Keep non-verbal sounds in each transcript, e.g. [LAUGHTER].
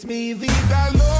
It's mi vida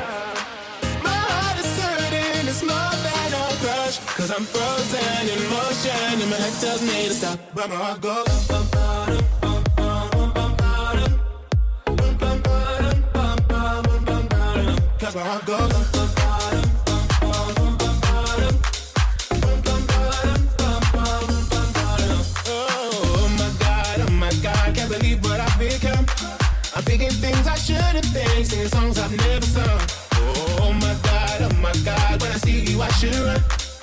Cause I'm frozen in motion, and my head tells me to stop, but my heart goes. bum, bum, bum, bum, bum, bum, bum, bum, bum, bum, bum, bum, bum, bum, Cause my heart goes. bum, bum, bum, bum, bum, bum, bum, Oh my god, oh my god, can't believe what I've become. I'm thinking things I shouldn't think, singing songs I've never sung. Oh my god, oh my god, when I see you I should run.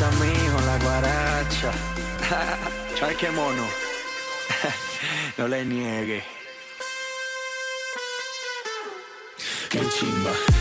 guaracha, mijo, la guaracha. [LAUGHS] ¿Sabes qué mono? no [LAUGHS] le niegue. Qué chimba.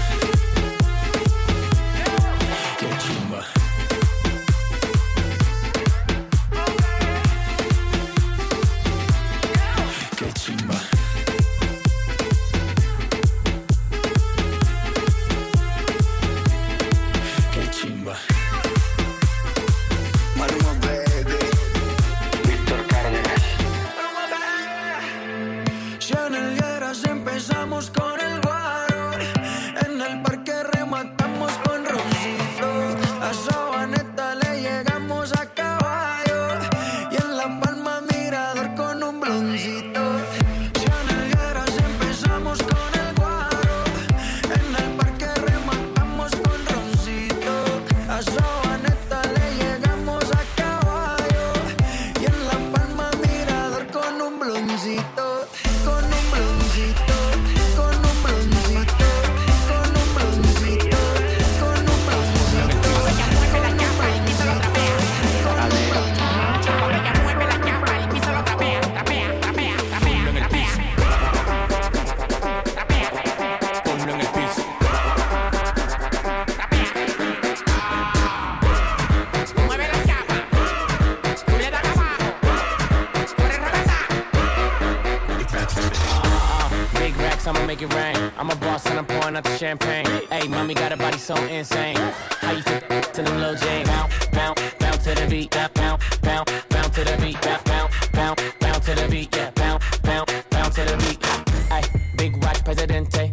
I'ma make it rain. I'm a boss and I'm pouring out the champagne. Hey, mommy got a body so insane. How you fit to them little Jane? Bounce, bounce, bounce to the beat. Bounce, bounce, bounce to the beat. Bounce, bounce, bounce to the beat. Yeah, bounce, bounce, bounce to the beat. Hey, big watch, presidente.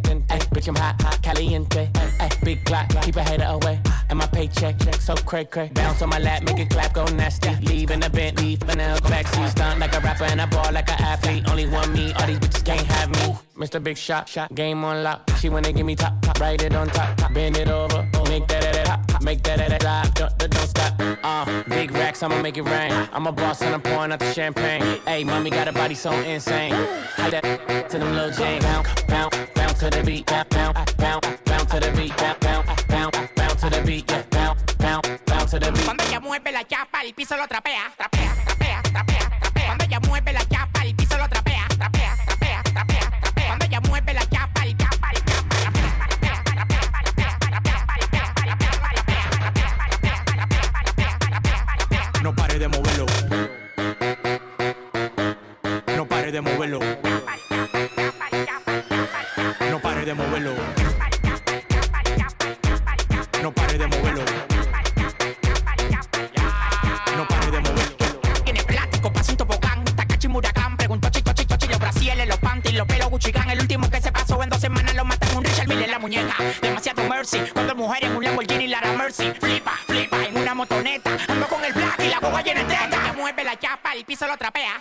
Hey, bitch, I'm hot, hot, caliente. Hey, big clock, keep a hater away. And my paycheck, so cray cray. Bounce on my lap, make it clap, go nasty. Leave in the Bentley, in the backseat. Stunt like a rapper and I ball like an athlete. Only one me, all these bitches can't have me. Mr. Big Shot, shot, game on lock. She wanna give me top, top, write it on top, top. bend it over, make that that that top, make that that that don't, don't, stop. Uh, big racks, I'ma make it rain. I'm a boss and I'm pouring out the champagne. Hey, mommy got a body so insane. How that to them little Jane, bounce, bounce, bounce to the beat, bounce, bounce, bounce, bounce to the beat, bounce, bounce, bounce, bounce to the beat, yeah, bounce, bounce, bounce to the beat. Cuando ella mueve la chapa, el piso lo trapea, trapea, trapea, trapea, trapea. Cuando ella mueve la chapa, el piso lo trapea, trapea, trapea, trapea, trapea. Cuando ella mueve la chapa, el chapa, el chapa, trapea. No pare de mover demasiado mercy, cuando mujer en un Lamborghini Lara Mercy, flipa, flipa, en una motoneta, ando con el black y la boba llena de teta, mueve la chapa, el piso lo trapea,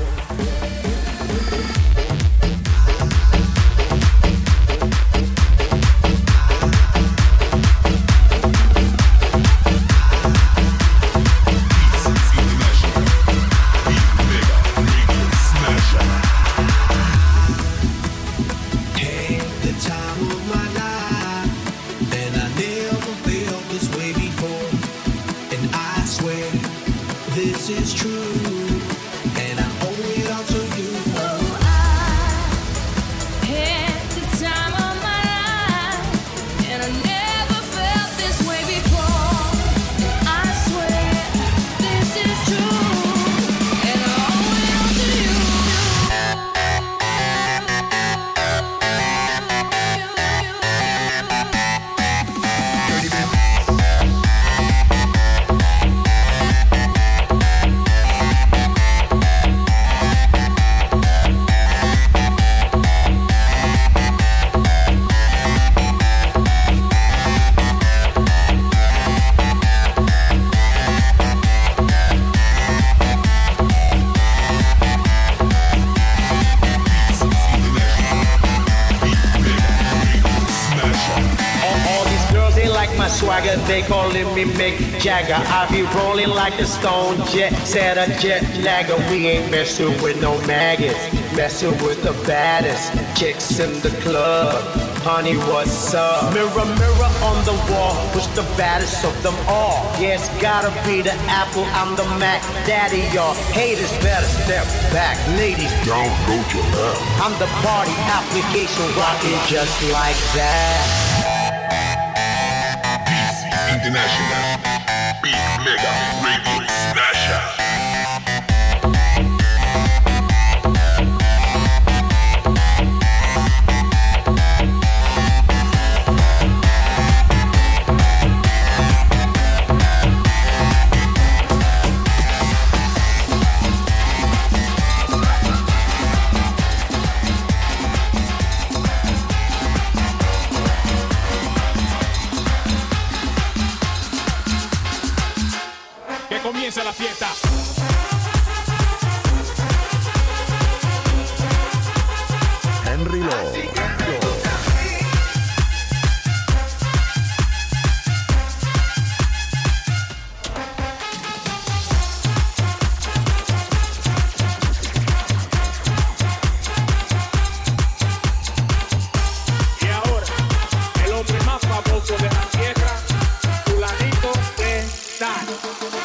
Jagger. I be rolling like a stone jet, set a jet lagger. We ain't messing with no maggots, messing with the baddest chicks in the club. Honey, what's up? Mirror, mirror on the wall, who's the baddest of them all? Yes, gotta be the Apple, I'm the Mac. Daddy, y'all haters better step back. Ladies, don't go to her. I'm the party application, rocking just like that. International Big Mega Radio Smasher. Exato.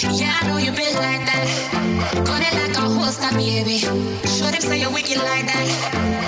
Yeah, I know you been like that. Got it like a holster, baby. Show them say you're wicked like that.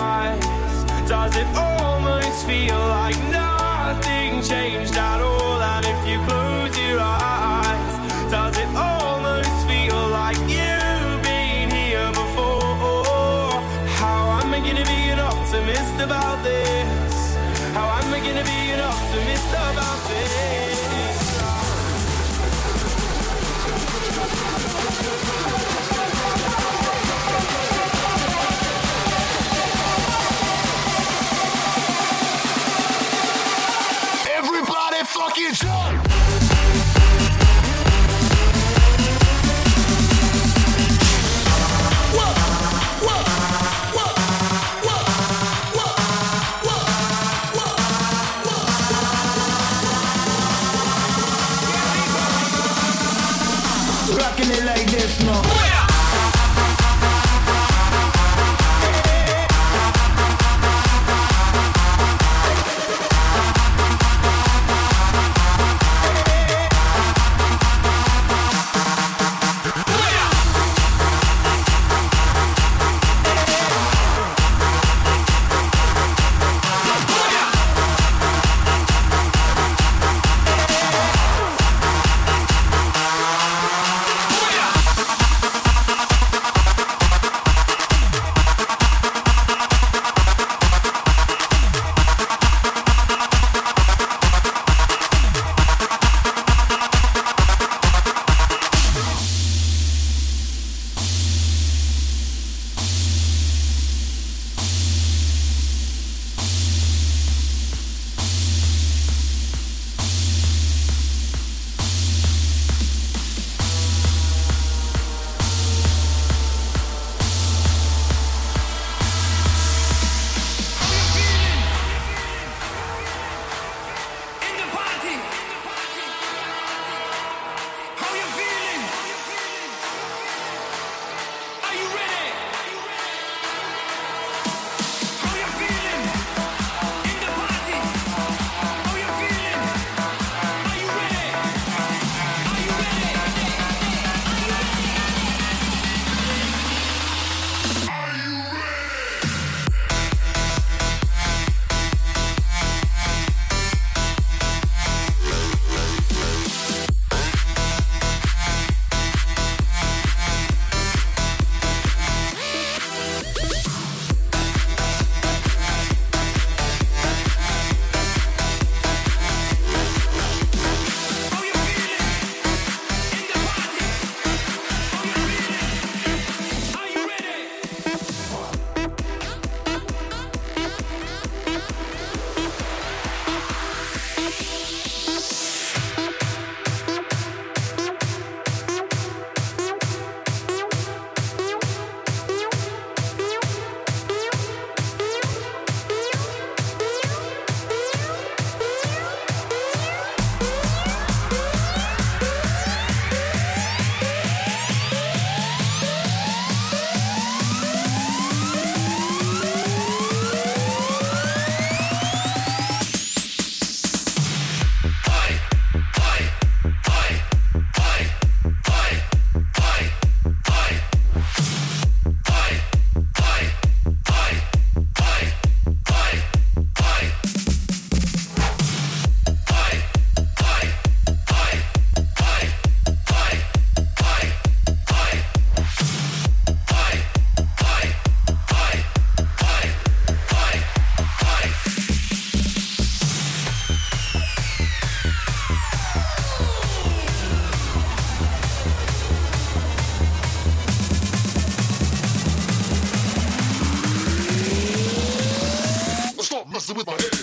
With my head.